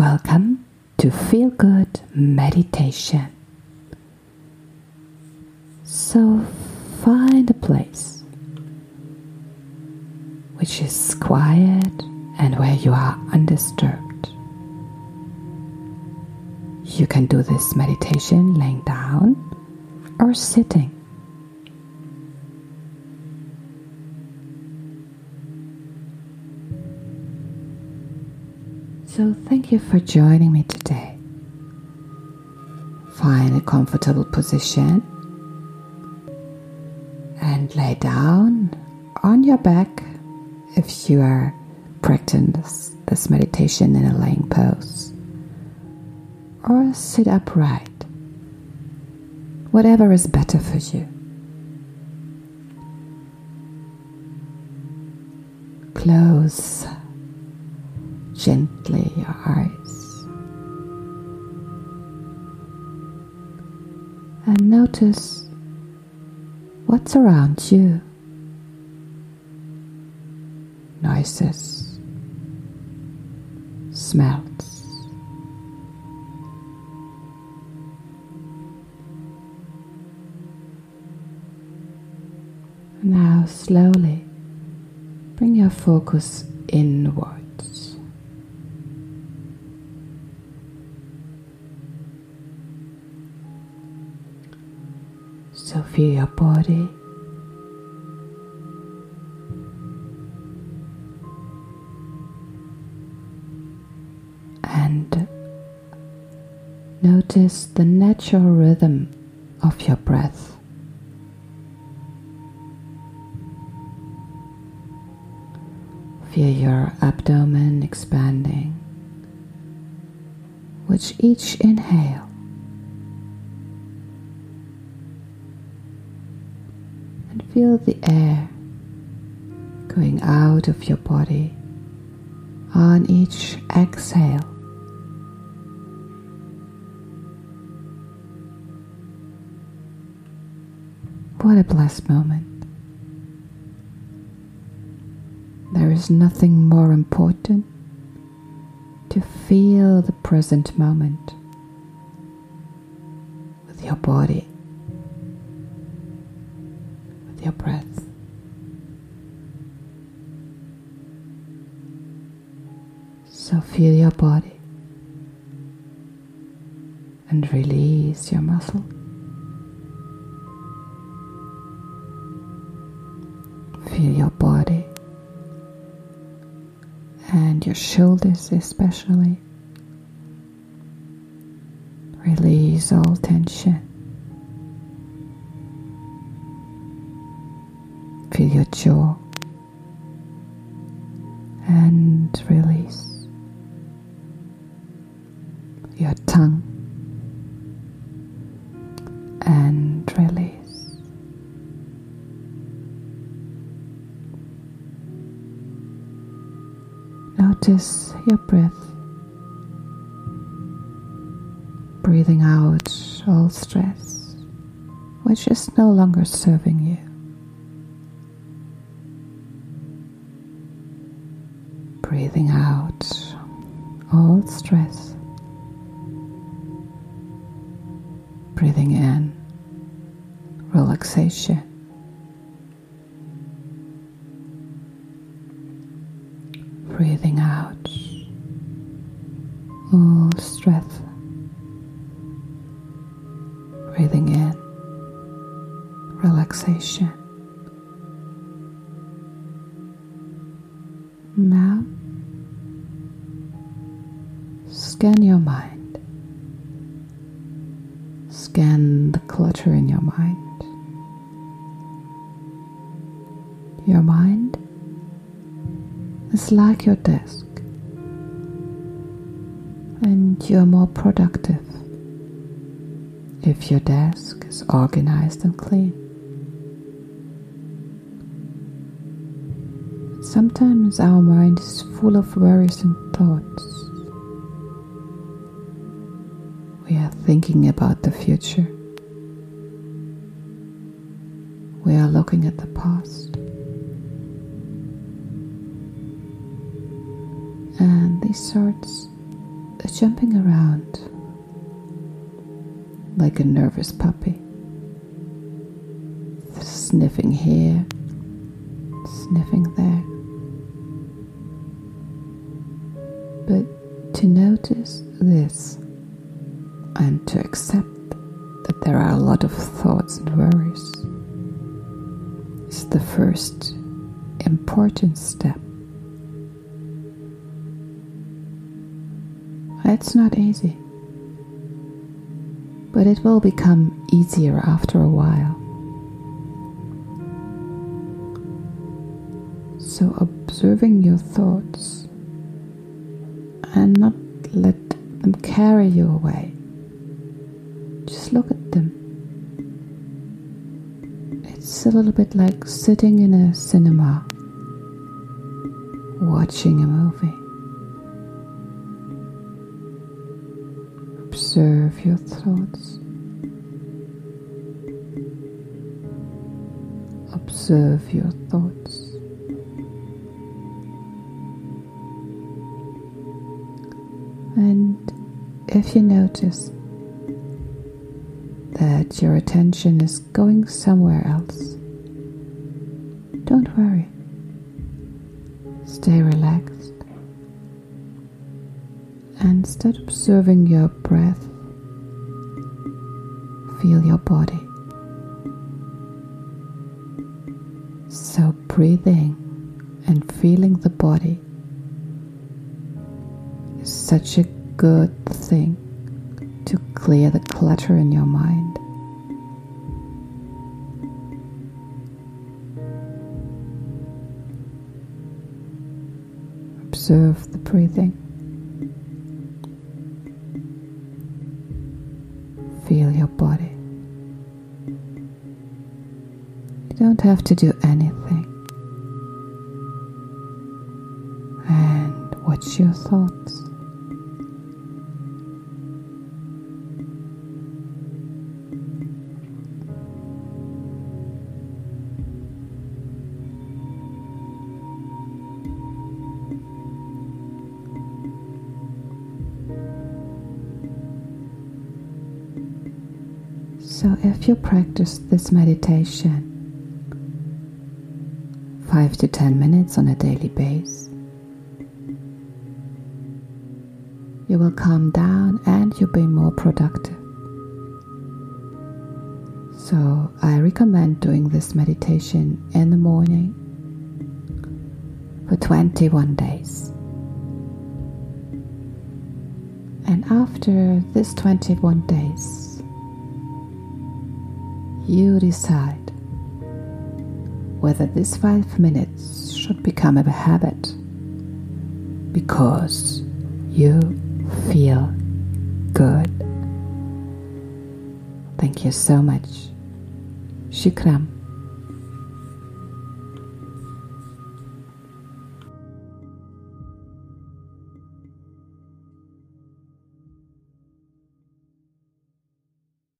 Welcome to Feel Good Meditation. So find a place which is quiet and where you are undisturbed. You can do this meditation laying down or sitting. So, thank you for joining me today. Find a comfortable position and lay down on your back if you are practicing this, this meditation in a laying pose, or sit upright, whatever is better for you. Close gently your eyes and notice what's around you. Noises, smells. Now, slowly bring your focus inwards. So feel your body. And notice the natural rhythm of your breath. Feel your abdomen expanding with each inhale. Feel the air going out of your body on each exhale. What a blessed moment. There is nothing more important to feel the present moment with your body, with your breath. So feel your body and release your muscle. Feel your body and your shoulders, especially. Release all tension. Jaw and release your tongue and release. Notice your breath, breathing out all stress, which is no longer serving you. Breathing out all stress, breathing in relaxation. breathing out all stress, breathing in relaxation. Scan your mind, scan the clutter in your mind. Your mind is like your desk, and you're more productive if your desk is organized and clean. Sometimes our mind is full of worries and thoughts. We are thinking about the future. We are looking at the past. And these thoughts are jumping around like a nervous puppy, sniffing here, sniffing there. But to notice this and to accept that there are a lot of thoughts and worries is the first important step. It's not easy, but it will become easier after a while. So, observing your thoughts and not let them carry you away. Look at them. It's a little bit like sitting in a cinema watching a movie. Observe your thoughts. Observe your thoughts. And if you notice that your attention is going somewhere else, don't worry. Stay relaxed and start observing your breath. Feel your body. So, breathing and feeling the body is such a good thing to clear the clutter in your mind. Observe the breathing. Feel your body. You don't have to do anything. So, if you practice this meditation five to ten minutes on a daily basis, you will calm down and you'll be more productive. So, I recommend doing this meditation in the morning for 21 days. And after this 21 days, you decide whether this five minutes should become a habit because you feel good. Thank you so much. Shukram.